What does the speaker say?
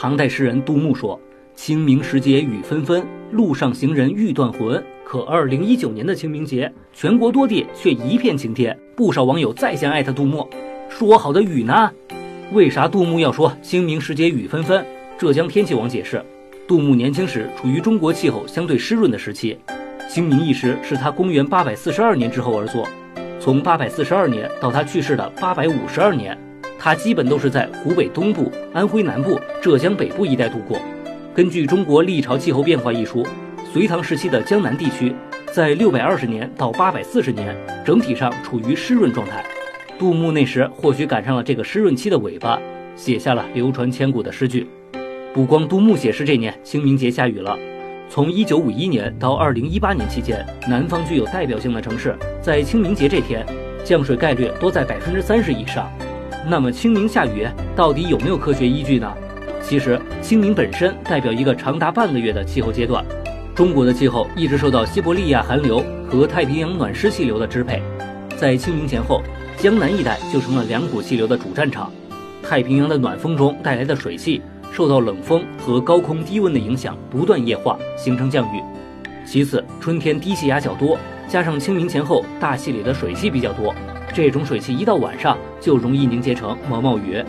唐代诗人杜牧说：“清明时节雨纷纷，路上行人欲断魂。”可二零一九年的清明节，全国多地却一片晴天，不少网友再三艾特杜牧，说好的雨呢？为啥杜牧要说清明时节雨纷纷？浙江天气网解释，杜牧年轻时处于中国气候相对湿润的时期，清明一时是他公元八百四十二年之后而作。从八百四十二年到他去世的八百五十二年，他基本都是在湖北东部、安徽南部、浙江北部一带度过。根据《中国历朝气候变化》一书。隋唐时期的江南地区，在六百二十年到八百四十年，整体上处于湿润状态。杜牧那时或许赶上了这个湿润期的尾巴，写下了流传千古的诗句。不光杜牧写诗这年清明节下雨了，从一九五一年到二零一八年期间，南方具有代表性的城市在清明节这天，降水概率都在百分之三十以上。那么清明下雨到底有没有科学依据呢？其实清明本身代表一个长达半个月的气候阶段。中国的气候一直受到西伯利亚寒流和太平洋暖湿气流的支配，在清明前后，江南一带就成了两股气流的主战场。太平洋的暖风中带来的水汽，受到冷风和高空低温的影响，不断液化，形成降雨。其次，春天低气压较多，加上清明前后大气里的水汽比较多，这种水汽一到晚上就容易凝结成毛毛雨。